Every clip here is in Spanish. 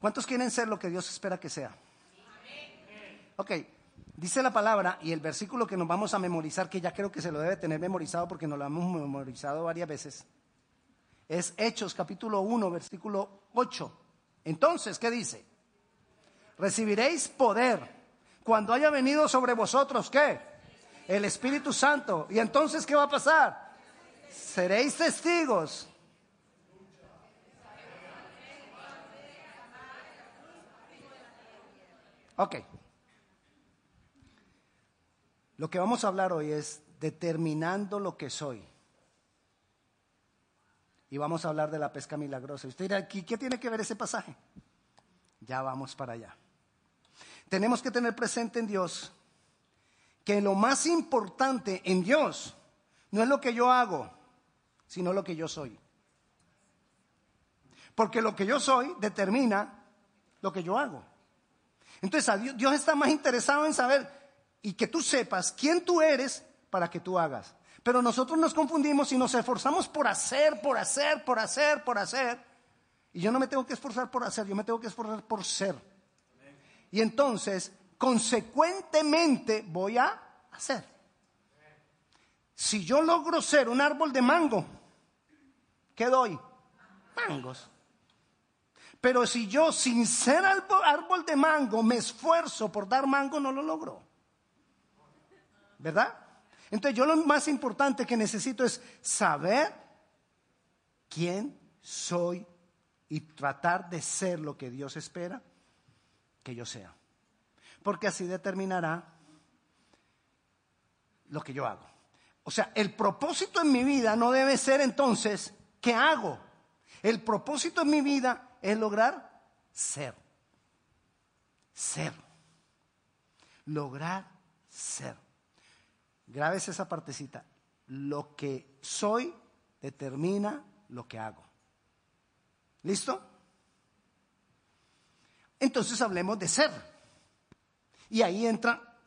¿Cuántos quieren ser lo que Dios espera que sea? Ok, dice la palabra y el versículo que nos vamos a memorizar, que ya creo que se lo debe tener memorizado porque nos lo hemos memorizado varias veces, es Hechos capítulo 1, versículo 8. Entonces, ¿qué dice? Recibiréis poder cuando haya venido sobre vosotros, ¿qué? El Espíritu Santo. ¿Y entonces qué va a pasar? Seréis testigos. Ok. Lo que vamos a hablar hoy es determinando lo que soy. Y vamos a hablar de la pesca milagrosa. Usted dirá, ¿qué tiene que ver ese pasaje? Ya vamos para allá. Tenemos que tener presente en Dios que lo más importante en Dios no es lo que yo hago, sino lo que yo soy. Porque lo que yo soy determina lo que yo hago. Entonces Dios, está más interesado en saber y que tú sepas quién tú eres para que tú hagas. Pero nosotros nos confundimos y nos esforzamos por hacer, por hacer, por hacer, por hacer. Y yo no me tengo que esforzar por hacer, yo me tengo que esforzar por ser. Y entonces, consecuentemente, voy a hacer. Si yo logro ser un árbol de mango, ¿qué doy? Mangos. Pero si yo, sin ser árbol de mango, me esfuerzo por dar mango, no lo logro. ¿Verdad? Entonces yo lo más importante que necesito es saber quién soy y tratar de ser lo que Dios espera que yo sea. Porque así determinará lo que yo hago. O sea, el propósito en mi vida no debe ser entonces, ¿qué hago? El propósito en mi vida es lograr ser. Ser. Lograr ser. Grabes esa partecita. Lo que soy determina lo que hago. ¿Listo? Entonces hablemos de ser. Y ahí entra,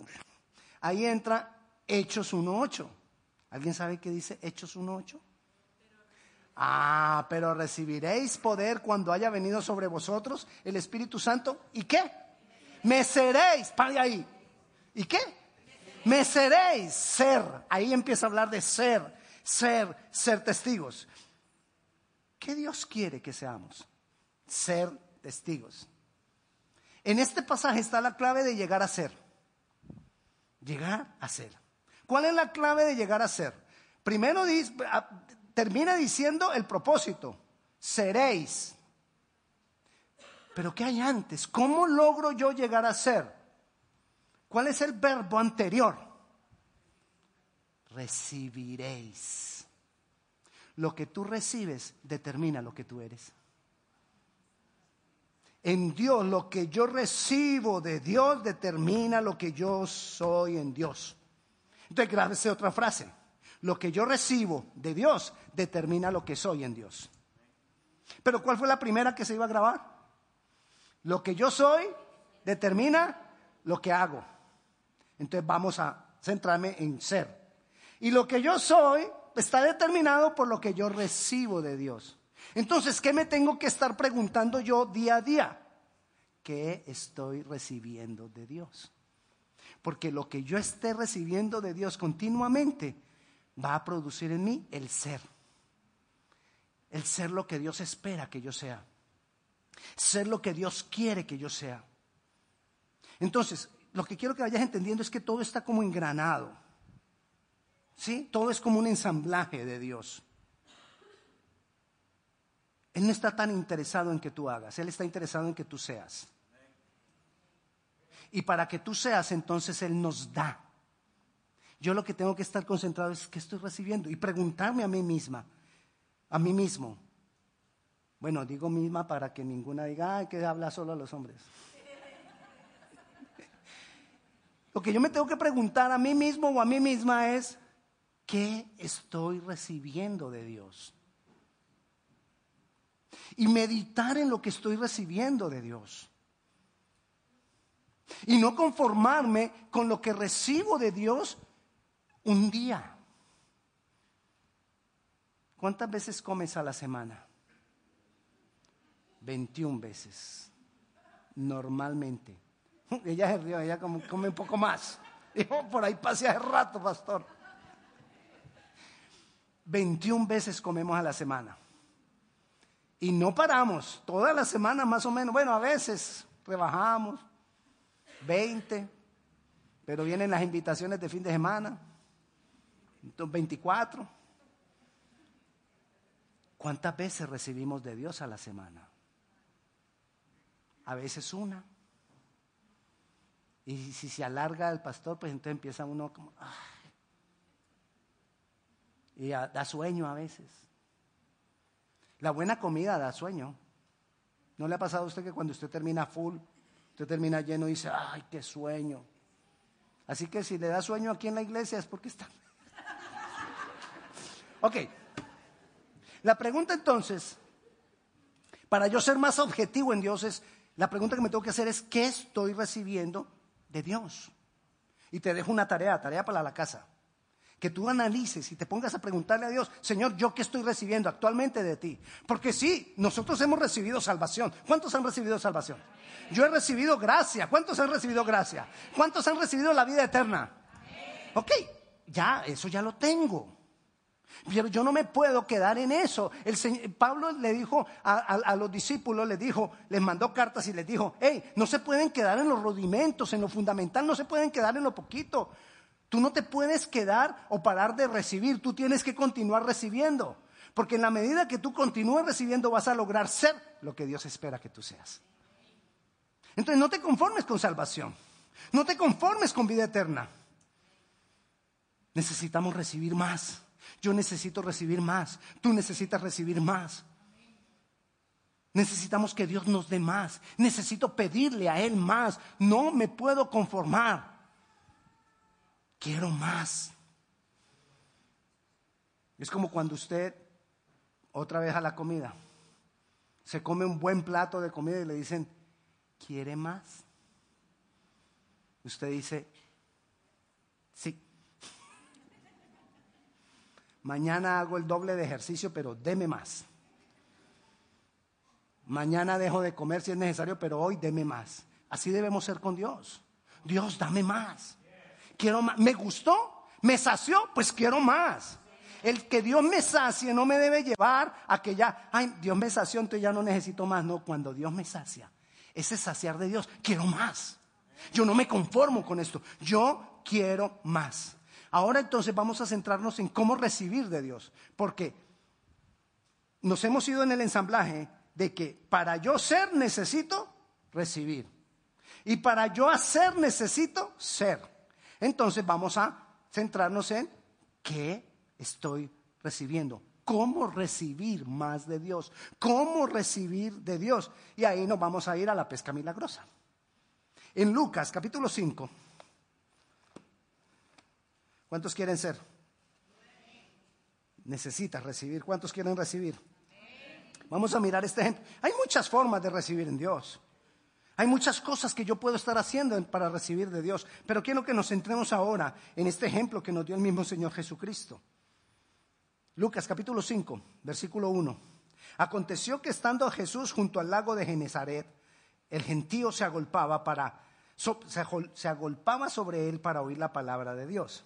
ahí entra Hechos 1.8. ¿Alguien sabe qué dice Hechos 1.8? Ah, pero recibiréis poder cuando haya venido sobre vosotros el Espíritu Santo. ¿Y qué? Me seréis, para ahí. ¿Y qué? Me seréis ser. Ahí empieza a hablar de ser, ser, ser testigos. ¿Qué Dios quiere que seamos? Ser testigos. En este pasaje está la clave de llegar a ser. Llegar a ser. ¿Cuál es la clave de llegar a ser? Primero termina diciendo el propósito. Seréis. Pero ¿qué hay antes? ¿Cómo logro yo llegar a ser? ¿Cuál es el verbo anterior? Recibiréis. Lo que tú recibes determina lo que tú eres en Dios, lo que yo recibo de Dios determina lo que yo soy en Dios. Entonces, grábese otra frase. Lo que yo recibo de Dios determina lo que soy en Dios. Pero ¿cuál fue la primera que se iba a grabar? Lo que yo soy determina lo que hago. Entonces vamos a centrarme en ser. Y lo que yo soy está determinado por lo que yo recibo de Dios. Entonces, ¿qué me tengo que estar preguntando yo día a día? ¿Qué estoy recibiendo de Dios? Porque lo que yo esté recibiendo de Dios continuamente va a producir en mí el ser. El ser lo que Dios espera que yo sea. Ser lo que Dios quiere que yo sea. Entonces, lo que quiero que vayas entendiendo es que todo está como engranado. ¿Sí? Todo es como un ensamblaje de Dios. Él no está tan interesado en que tú hagas, Él está interesado en que tú seas. Y para que tú seas, entonces Él nos da. Yo lo que tengo que estar concentrado es qué estoy recibiendo y preguntarme a mí misma, a mí mismo. Bueno, digo misma para que ninguna diga, que habla solo a los hombres. Lo que yo me tengo que preguntar a mí mismo o a mí misma es, ¿qué estoy recibiendo de Dios? y meditar en lo que estoy recibiendo de Dios. Y no conformarme con lo que recibo de Dios un día. ¿Cuántas veces comes a la semana? 21 veces. normalmente. Ella se rió, ella come, un poco más. Dijo, por ahí pasé hace rato, pastor. 21 veces comemos a la semana. Y no paramos, toda la semana más o menos. Bueno, a veces rebajamos 20, pero vienen las invitaciones de fin de semana. Entonces, 24. ¿Cuántas veces recibimos de Dios a la semana? A veces una. Y si se alarga el pastor, pues entonces empieza uno como... Y da sueño a veces. La buena comida da sueño. ¿No le ha pasado a usted que cuando usted termina full, usted termina lleno y dice, ay, qué sueño? Así que si le da sueño aquí en la iglesia es porque está... ok. La pregunta entonces, para yo ser más objetivo en Dios es, la pregunta que me tengo que hacer es, ¿qué estoy recibiendo de Dios? Y te dejo una tarea, tarea para la casa que tú analices y te pongas a preguntarle a Dios, Señor, ¿yo qué estoy recibiendo actualmente de ti? Porque sí, nosotros hemos recibido salvación. ¿Cuántos han recibido salvación? Yo he recibido gracia. ¿Cuántos han recibido gracia? ¿Cuántos han recibido la vida eterna? Ok, ya, eso ya lo tengo. Pero yo no me puedo quedar en eso. El Pablo le dijo a, a, los discípulos, les dijo, les mandó cartas y les dijo, hey, no se pueden quedar en los rudimentos, en lo fundamental, no se pueden quedar en lo poquito. Tú no te puedes quedar o parar de recibir, tú tienes que continuar recibiendo. Porque en la medida que tú continúes recibiendo vas a lograr ser lo que Dios espera que tú seas. Entonces no te conformes con salvación, no te conformes con vida eterna. Necesitamos recibir más. Yo necesito recibir más, tú necesitas recibir más. Necesitamos que Dios nos dé más. Necesito pedirle a Él más. No me puedo conformar quiero más. Es como cuando usted, otra vez a la comida, se come un buen plato de comida y le dicen, ¿quiere más? Usted dice, sí. Mañana hago el doble de ejercicio, pero deme más. Mañana dejo de comer si es necesario, pero hoy deme más. Así debemos ser con Dios. Dios, dame más quiero más. ¿Me gustó? ¿Me sació? Pues quiero más. El que Dios me sacie no me debe llevar a que ya, ay, Dios me sació, entonces ya no necesito más. No, cuando Dios me sacia, ese saciar de Dios, quiero más. Yo no me conformo con esto, yo quiero más. Ahora entonces vamos a centrarnos en cómo recibir de Dios, porque nos hemos ido en el ensamblaje de que para yo ser necesito recibir y para yo hacer necesito ser. Entonces vamos a centrarnos en qué estoy recibiendo. ¿Cómo recibir más de Dios? ¿Cómo recibir de Dios? Y ahí nos vamos a ir a la pesca milagrosa. En Lucas capítulo 5. ¿Cuántos quieren ser? Necesitas recibir. ¿Cuántos quieren recibir? Vamos a mirar este ejemplo. Hay muchas formas de recibir en Dios. Hay muchas cosas que yo puedo estar haciendo para recibir de Dios, pero quiero que nos centremos ahora en este ejemplo que nos dio el mismo Señor Jesucristo. Lucas capítulo 5, versículo 1. Aconteció que estando Jesús junto al lago de Genezaret, el gentío se agolpaba para se agolpaba sobre él para oír la palabra de Dios.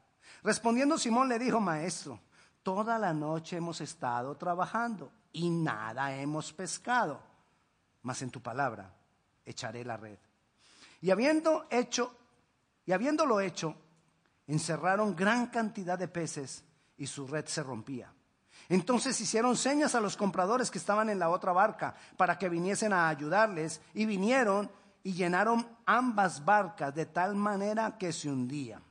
Respondiendo Simón le dijo, maestro, toda la noche hemos estado trabajando y nada hemos pescado, mas en tu palabra echaré la red. Y habiendo hecho, y habiéndolo hecho, encerraron gran cantidad de peces y su red se rompía. Entonces hicieron señas a los compradores que estaban en la otra barca para que viniesen a ayudarles y vinieron y llenaron ambas barcas de tal manera que se hundían.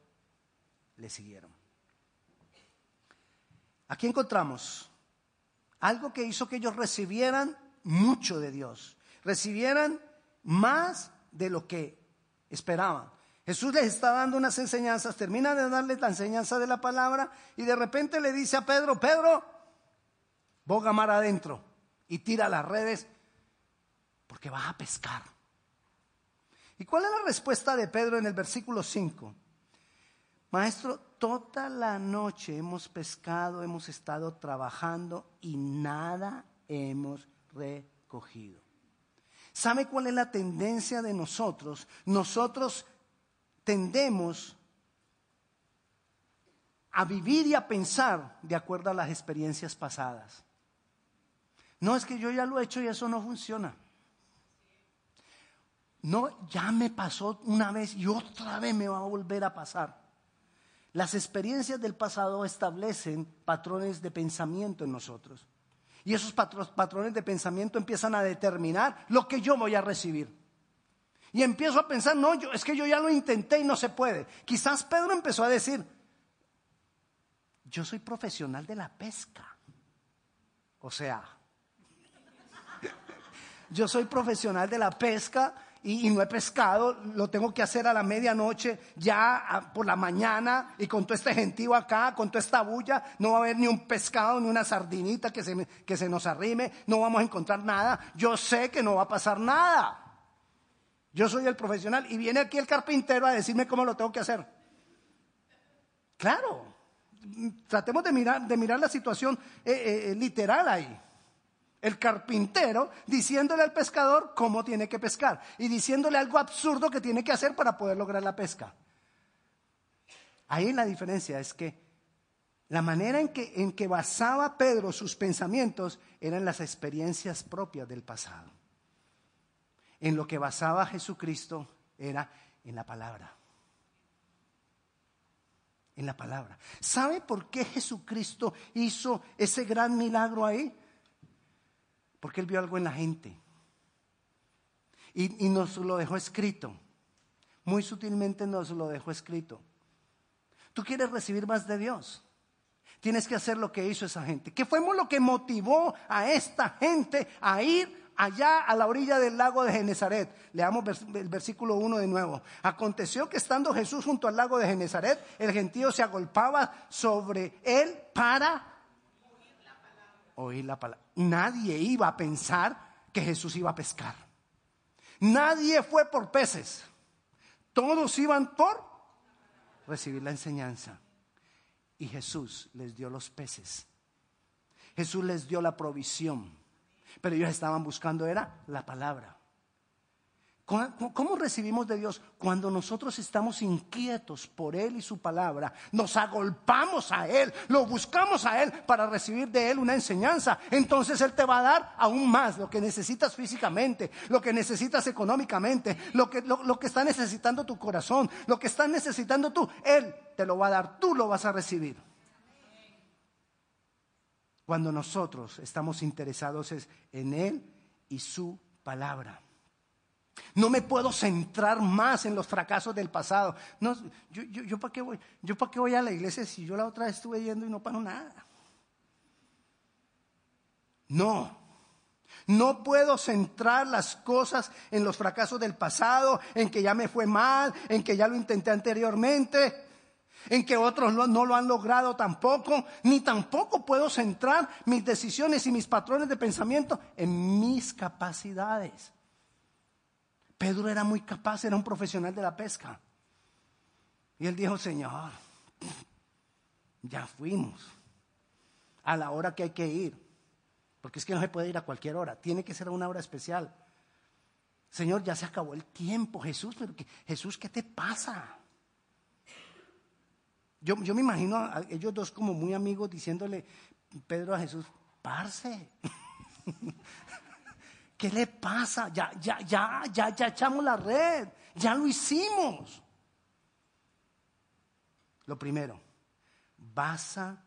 le siguieron. Aquí encontramos algo que hizo que ellos recibieran mucho de Dios, recibieran más de lo que esperaban. Jesús les está dando unas enseñanzas, termina de darles la enseñanza de la palabra y de repente le dice a Pedro, Pedro, boga mar adentro y tira las redes porque vas a pescar. ¿Y cuál es la respuesta de Pedro en el versículo 5? Maestro, toda la noche hemos pescado, hemos estado trabajando y nada hemos recogido. ¿Sabe cuál es la tendencia de nosotros? Nosotros tendemos a vivir y a pensar de acuerdo a las experiencias pasadas. No es que yo ya lo he hecho y eso no funciona. No, ya me pasó una vez y otra vez me va a volver a pasar. Las experiencias del pasado establecen patrones de pensamiento en nosotros. Y esos patrones de pensamiento empiezan a determinar lo que yo voy a recibir. Y empiezo a pensar, no, es que yo ya lo intenté y no se puede. Quizás Pedro empezó a decir, yo soy profesional de la pesca. O sea, yo soy profesional de la pesca y, no he pescado, lo tengo que hacer a la medianoche, ya por la mañana, y con todo este gentío acá, con toda esta bulla, no va a haber ni un pescado, ni una sardinita que se, que se nos arrime, no vamos a encontrar nada. Yo sé que no va a pasar nada. Yo soy el profesional y viene aquí el carpintero a decirme cómo lo tengo que hacer. Claro, tratemos de mirar, de mirar la situación eh, eh, eh, literal ahí el carpintero, diciéndole al pescador cómo tiene que pescar y diciéndole algo absurdo que tiene que hacer para poder lograr la pesca. Ahí la diferencia es que la manera en que, en que basaba Pedro sus pensamientos eran las experiencias propias del pasado. En lo que basaba Jesucristo era en la palabra. En la palabra. ¿Sabe por qué Jesucristo hizo ese gran milagro ahí? Porque Él vio algo en la gente. Y, nos lo dejó escrito. Muy sutilmente nos lo dejó escrito. Tú quieres recibir más de Dios. Tienes que hacer lo que hizo esa gente. ¿Qué fue lo que motivó a esta gente a ir allá a la orilla del lago de Genezaret. Leamos el versículo 1 de nuevo. Aconteció que estando Jesús junto al lago de Genezaret, el gentío se agolpaba sobre él para oír la palabra. Nadie iba a pensar que Jesús iba a pescar. Nadie fue por peces. Todos iban por recibir la enseñanza. Y Jesús les dio los peces. Jesús les dio la provisión. Pero ellos estaban buscando era la palabra. ¿Cómo recibimos de Dios? Cuando nosotros estamos inquietos por Él y su palabra, nos agolpamos a Él, lo buscamos a Él para recibir de Él una enseñanza. Entonces Él te va a dar aún más lo que necesitas físicamente, lo que necesitas económicamente, lo que, lo que está necesitando tu corazón, lo que está necesitando tú. Él te lo va a dar, tú lo vas a recibir. Cuando nosotros estamos interesados en Él y su palabra. No me puedo centrar más en los fracasos del pasado. Yo, yo, para qué voy, yo para qué voy a la iglesia si yo la otra vez estuve yendo y no paro nada. No, no puedo centrar las cosas en los fracasos del pasado, en que ya me fue mal, en que ya lo intenté anteriormente, en que otros no lo han logrado tampoco, ni tampoco puedo centrar mis decisiones y mis patrones de pensamiento en mis capacidades. Pedro era muy capaz, era un profesional de la pesca. Y él dijo, Señor, ya fuimos a la hora que hay que ir. Porque es que no se puede ir a cualquier hora, tiene que ser a una hora especial. Señor, ya se acabó el tiempo, Jesús, pero Jesús, ¿qué te pasa? Yo, yo me imagino a ellos dos como muy amigos diciéndole, Pedro a Jesús, parce. ¿Qué le pasa? Ya, ya, ya, ya, ya echamos la red. Ya lo hicimos. Lo primero, basa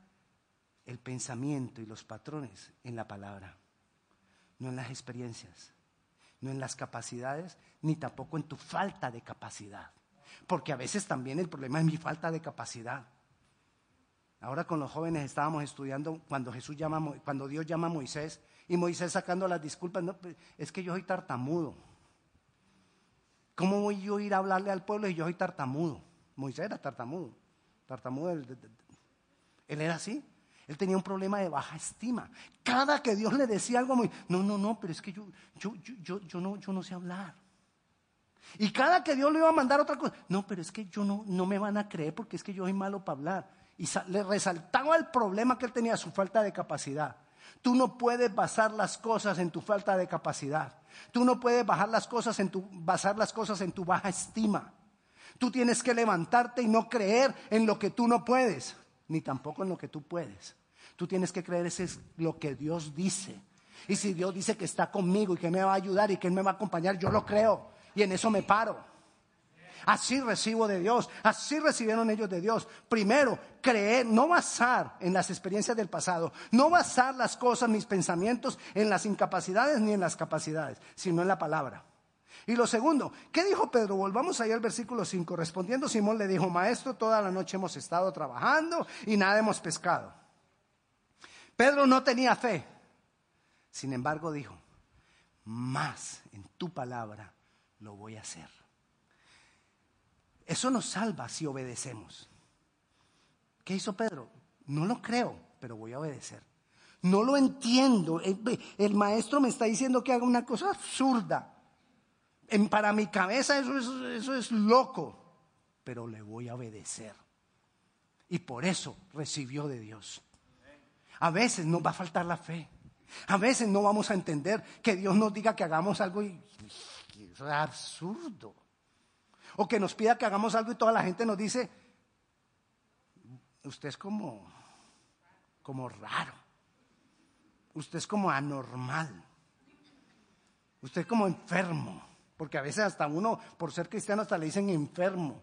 el pensamiento y los patrones en la palabra, no en las experiencias, no en las capacidades, ni tampoco en tu falta de capacidad. Porque a veces también el problema es mi falta de capacidad. Ahora con los jóvenes estábamos estudiando cuando Jesús llama, cuando Dios llama a Moisés y Moisés sacando las disculpas, no, pues, es que yo soy tartamudo. ¿Cómo voy yo a ir a hablarle al pueblo y yo soy tartamudo? Moisés era tartamudo. Tartamudo, él era así. Él tenía un problema de baja estima. Cada que Dios le decía algo, no, no, no, pero es que yo, yo, yo, yo, no, yo no sé hablar. Y cada que Dios le iba a mandar otra cosa, no, pero es que yo no, no me van a creer porque es que yo soy malo para hablar. Y le resaltaba el problema que él tenía, su falta de capacidad. Tú no puedes basar las cosas en tu falta de capacidad. Tú no puedes bajar las cosas en tu, basar las cosas en tu baja estima. Tú tienes que levantarte y no creer en lo que tú no puedes, ni tampoco en lo que tú puedes. Tú tienes que creer eso es lo que Dios dice. Y si Dios dice que está conmigo y que me va a ayudar y que Él me va a acompañar, yo lo creo. Y en eso me paro. Así recibo de Dios, así recibieron ellos de Dios. Primero, creer, no basar en las experiencias del pasado, no basar las cosas, mis pensamientos en las incapacidades ni en las capacidades, sino en la palabra. Y lo segundo, ¿qué dijo Pedro? Volvamos ahí al versículo 5. Respondiendo Simón le dijo, maestro, toda la noche hemos estado trabajando y nada hemos pescado. Pedro no tenía fe. Sin embargo dijo, más en tu palabra lo voy a hacer. Eso nos salva si obedecemos. ¿Qué hizo Pedro? No lo creo, pero voy a obedecer. No lo entiendo. El, maestro me está diciendo que haga una cosa absurda. para mi cabeza eso, eso es loco, pero le voy a obedecer. Y por eso recibió de Dios. A veces nos va a faltar la fe. A veces no vamos a entender que Dios nos diga que hagamos algo y, es absurdo. O que nos pida que hagamos algo y toda la gente nos dice, usted es como, como raro. Usted es como anormal. Usted es como enfermo. Porque a veces hasta uno, por ser cristiano, hasta le dicen enfermo.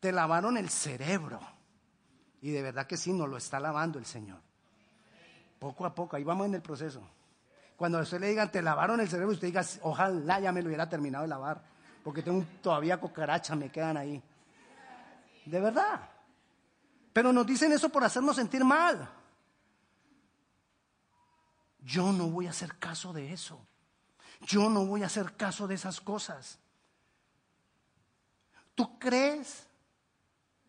Te lavaron el cerebro. Y de verdad que sí, nos lo está lavando el Señor. Poco a poco, ahí vamos en el proceso. Cuando a usted le digan, te lavaron el cerebro, usted diga, ojalá ya me lo hubiera terminado de lavar porque tengo todavía cucarachas, me quedan ahí. De verdad. Pero nos dicen eso por hacernos sentir mal. Yo no voy a hacer caso de eso. Yo no voy a hacer caso de esas cosas. ¿Tú crees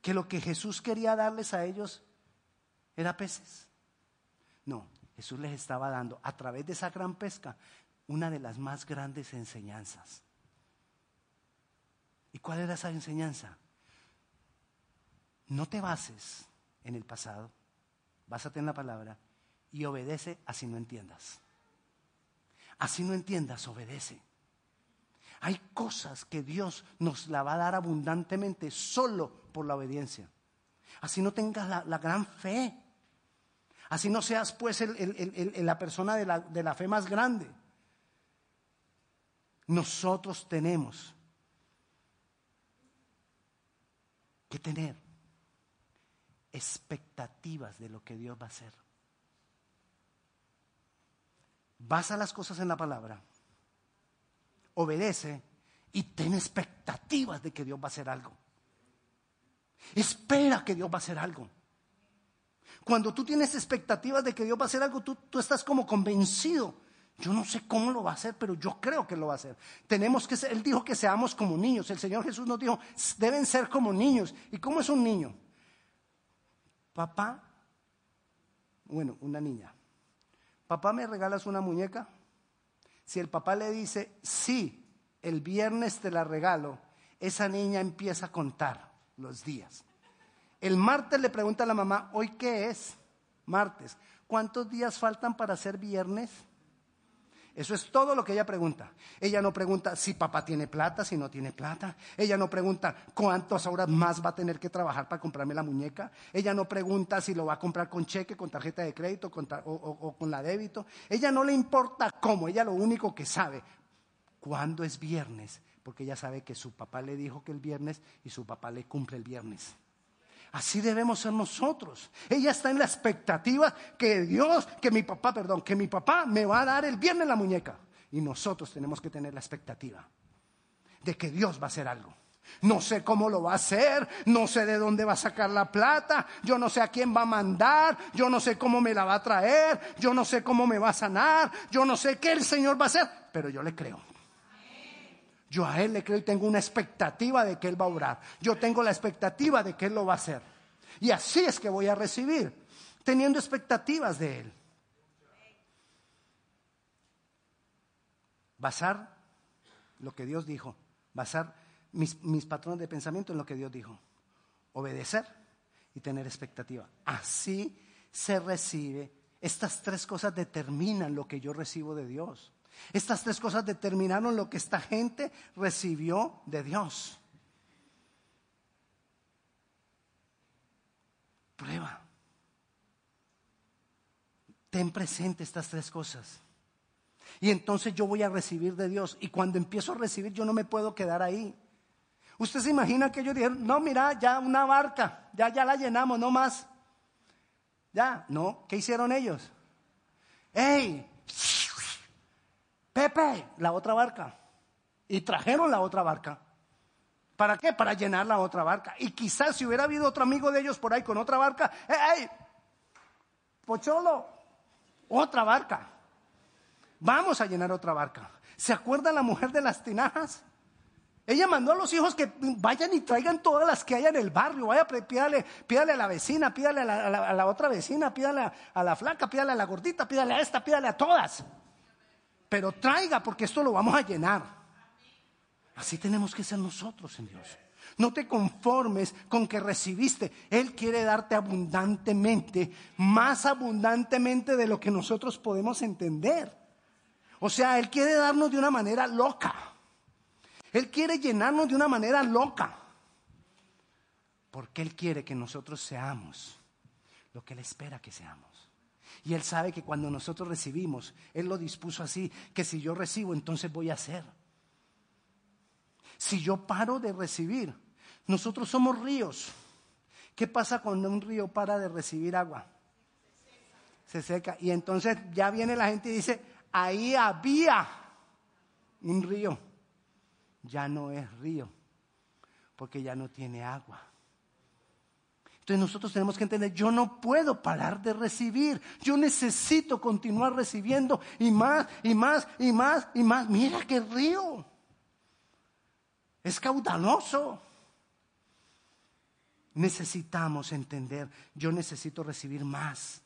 que lo que Jesús quería darles a ellos era peces? No, Jesús les estaba dando a través de esa gran pesca una de las más grandes enseñanzas. ¿Y cuál era esa enseñanza? No te bases en el pasado, básate en la palabra y obedece así no entiendas. Así no entiendas, obedece. Hay cosas que Dios nos la va a dar abundantemente solo por la obediencia. Así no tengas la, gran fe. Así no seas pues la persona de la, de la fe más grande. Nosotros tenemos que tener expectativas de lo que Dios va a hacer. Basa las cosas en la palabra, obedece y ten expectativas de que Dios va a hacer algo. Espera que Dios va a hacer algo. Cuando tú tienes expectativas de que Dios va a hacer algo, tú, tú estás como convencido yo no sé cómo lo va a hacer, pero yo creo que lo va a hacer. Tenemos que ser, él dijo que seamos como niños. El Señor Jesús nos dijo, deben ser como niños. ¿Y cómo es un niño? Papá, bueno, una niña. Papá, ¿me regalas una muñeca? Si el papá le dice, sí, el viernes te la regalo, esa niña empieza a contar los días. El martes le pregunta a la mamá, ¿hoy qué es? Martes. ¿Cuántos días faltan para ser viernes? Eso es todo lo que ella pregunta. Ella no pregunta si papá tiene plata, si no tiene plata. Ella no pregunta cuántas horas más va a tener que trabajar para comprarme la muñeca. Ella no pregunta si lo va a comprar con cheque, con tarjeta de crédito o, o con la débito. Ella no le importa cómo. Ella lo único que sabe, cuándo es viernes, porque ella sabe que su papá le dijo que el viernes y su papá le cumple el viernes. Así debemos ser nosotros. Ella está en la expectativa que Dios, que mi papá, perdón, que mi papá me va a dar el viernes la muñeca. Y nosotros tenemos que tener la expectativa de que Dios va a hacer algo. No sé cómo lo va a hacer, no sé de dónde va a sacar la plata, yo no sé a quién va a mandar, yo no sé cómo me la va a traer, yo no sé cómo me va a sanar, yo no sé qué el Señor va a hacer, pero yo le creo. Yo a Él le creo y tengo una expectativa de que Él va a orar. Yo tengo la expectativa de que Él lo va a hacer. Y así es que voy a recibir, teniendo expectativas de Él. Basar lo que Dios dijo, basar mis, mis patrones de pensamiento en lo que Dios dijo. Obedecer y tener expectativa. Así se recibe. Estas tres cosas determinan lo que yo recibo de Dios. Estas tres cosas determinaron lo que esta gente recibió de Dios. Prueba. Ten presente estas tres cosas. Y entonces yo voy a recibir de Dios. Y cuando empiezo a recibir, yo no me puedo quedar ahí. Usted se imagina que ellos dijeron, no, mira, ya una barca, ya, ya la llenamos, no más. Ya, no, ¿qué hicieron ellos? ¡Ey! Pepe, la otra barca. Y trajeron la otra barca. ¿Para qué? Para llenar la otra barca. Y quizás si hubiera habido otro amigo de ellos por ahí con otra barca, ¡Ey! Pocholo, otra barca. Vamos a llenar otra barca. ¿Se acuerda la mujer de las tinajas? Ella mandó a los hijos que vayan y traigan todas las que hay en el barrio. Vaya, pídale, pídale a la vecina, pídale a la, a la otra vecina, pídale a la flaca, pídale a la gordita, pídale a esta, pídale a todas pero traiga porque esto lo vamos a llenar. Así tenemos que ser nosotros en Dios. No te conformes con que recibiste. Él quiere darte abundantemente, más abundantemente de lo que nosotros podemos entender. O sea, Él quiere darnos de una manera loca. Él quiere llenarnos de una manera loca. Porque Él quiere que nosotros seamos lo que Él espera que seamos. Y Él sabe que cuando nosotros recibimos, Él lo dispuso así, que si yo recibo, entonces voy a hacer. Si yo paro de recibir, nosotros somos ríos. ¿Qué pasa cuando un río para de recibir agua? Se seca. Y entonces ya viene la gente y dice, ahí había un río. Ya no es río, porque ya no tiene agua. Entonces nosotros tenemos que entender, yo no puedo parar de recibir, yo necesito continuar recibiendo y más y más y más y más. Mira qué río, es caudaloso. Necesitamos entender, yo necesito recibir más.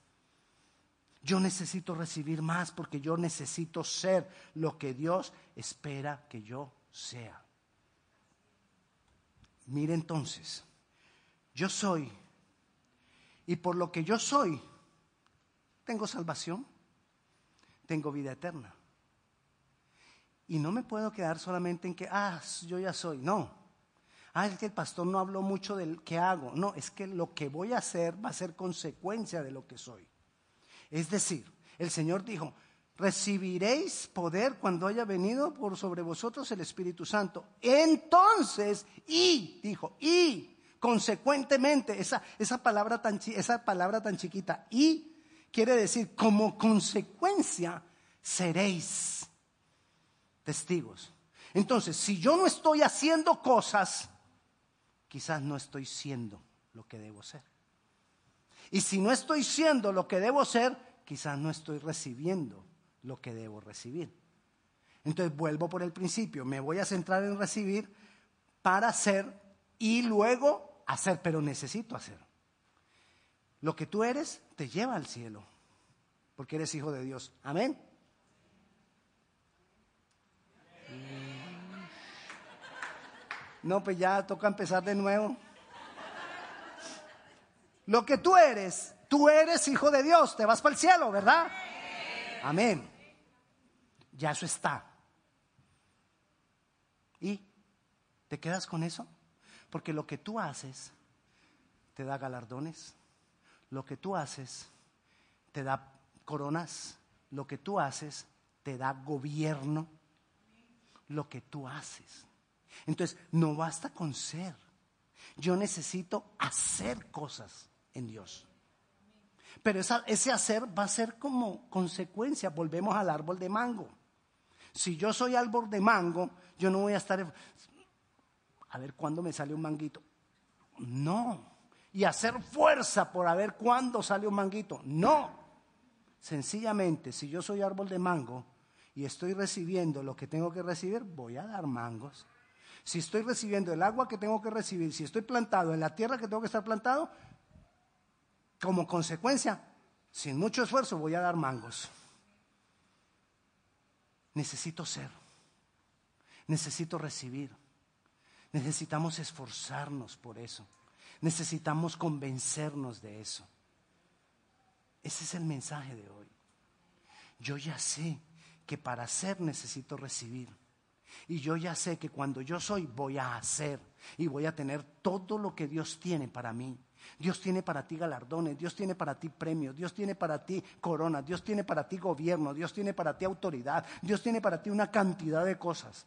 Yo necesito recibir más porque yo necesito ser lo que Dios espera que yo sea. Mire entonces, yo soy y por lo que yo soy, tengo salvación, tengo vida eterna. Y no me puedo quedar solamente en que, ah, yo ya soy. No. Ah, es que el pastor no habló mucho del qué hago. No, es que lo que voy a hacer va a ser consecuencia de lo que soy. Es decir, el Señor dijo, recibiréis poder cuando haya venido por sobre vosotros el Espíritu Santo. Entonces, y, dijo, y Consecuentemente, esa, esa, palabra tan, esa palabra tan chiquita, y quiere decir, como consecuencia, seréis testigos. Entonces, si yo no estoy haciendo cosas, quizás no estoy siendo lo que debo ser. Y si no estoy siendo lo que debo ser, quizás no estoy recibiendo lo que debo recibir. Entonces vuelvo por el principio, me voy a centrar en recibir para ser y luego hacer, pero necesito hacer. Lo que tú eres te lleva al cielo, porque eres hijo de Dios. Amén. No, pues ya toca empezar de nuevo. Lo que tú eres, tú eres hijo de Dios, te vas para el cielo, ¿verdad? Amén. Ya eso está. ¿Y te quedas con eso? Porque lo que tú haces te da galardones. Lo que tú haces te da coronas. Lo que tú haces te da gobierno. Lo que tú haces. Entonces, no basta con ser. Yo necesito hacer cosas en Dios. Pero ese hacer va a ser como consecuencia. Volvemos al árbol de mango. Si yo soy árbol de mango, yo no voy a estar a ver cuándo me sale un manguito. No. Y hacer fuerza por a ver cuándo sale un manguito. No. Sencillamente, si yo soy árbol de mango y estoy recibiendo lo que tengo que recibir, voy a dar mangos. Si estoy recibiendo el agua que tengo que recibir, si estoy plantado en la tierra que tengo que estar plantado, como consecuencia, sin mucho esfuerzo, voy a dar mangos. Necesito ser. Necesito recibir. Necesitamos esforzarnos por eso. Necesitamos convencernos de eso. Ese es el mensaje de hoy. Yo ya sé que para ser necesito recibir. Y yo ya sé que cuando yo soy voy a hacer y voy a tener todo lo que Dios tiene para mí. Dios tiene para ti galardones, Dios tiene para ti premios, Dios tiene para ti corona, Dios tiene para ti gobierno, Dios tiene para ti autoridad, Dios tiene para ti una cantidad de cosas.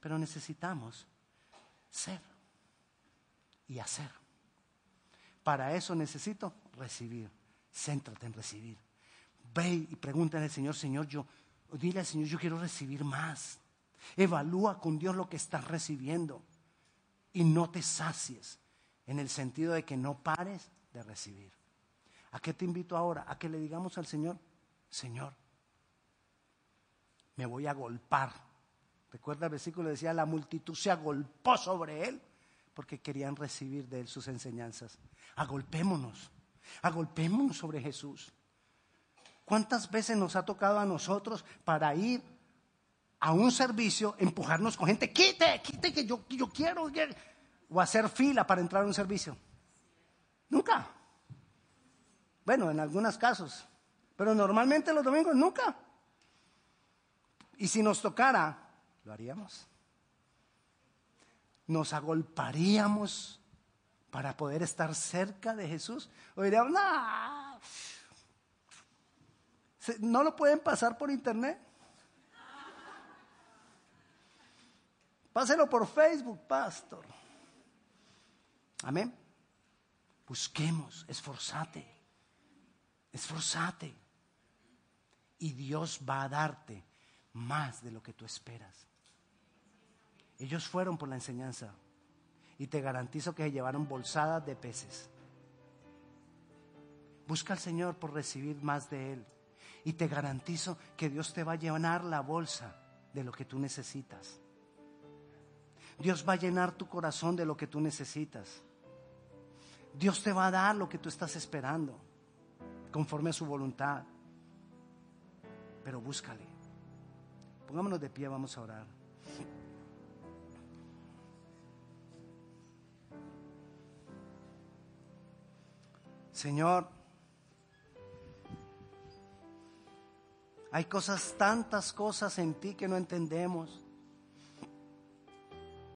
Pero necesitamos ser y hacer. Para eso necesito recibir. Céntrate en recibir. Ve y pregúntale al Señor, Señor, yo, dile al Señor, yo quiero recibir más. Evalúa con Dios lo que estás recibiendo y no te sacies en el sentido de que no pares de recibir. ¿A qué te invito ahora? A que le digamos al Señor, Señor, me voy a golpar. Recuerda el versículo decía, la multitud se agolpó sobre él porque querían recibir de él sus enseñanzas. Agolpémonos, agolpémonos sobre Jesús. ¿Cuántas veces nos ha tocado a nosotros para ir a un servicio, empujarnos con gente, quite, quite que yo, yo quiero, o hacer fila para entrar a un servicio. Nunca. Bueno, en algunos casos, pero normalmente los domingos nunca. Y si nos tocara, lo haríamos. Nos agolparíamos para poder estar cerca de Jesús. O diríamos, no, no lo pueden pasar por internet. Páselo por Facebook, pastor. Amén. Busquemos, esforzate, esforzate. Y Dios va a darte más de lo que tú esperas. Ellos fueron por la enseñanza y te garantizo que se llevaron bolsadas de peces. Busca al Señor por recibir más de Él y te garantizo que Dios te va a llenar la bolsa de lo que tú necesitas. Dios va a llenar tu corazón de lo que tú necesitas. Dios te va a dar lo que tú estás esperando, conforme a su voluntad. Pero búscale. Pongámonos de pie, vamos a orar. Señor, hay cosas, tantas cosas en ti que no entendemos.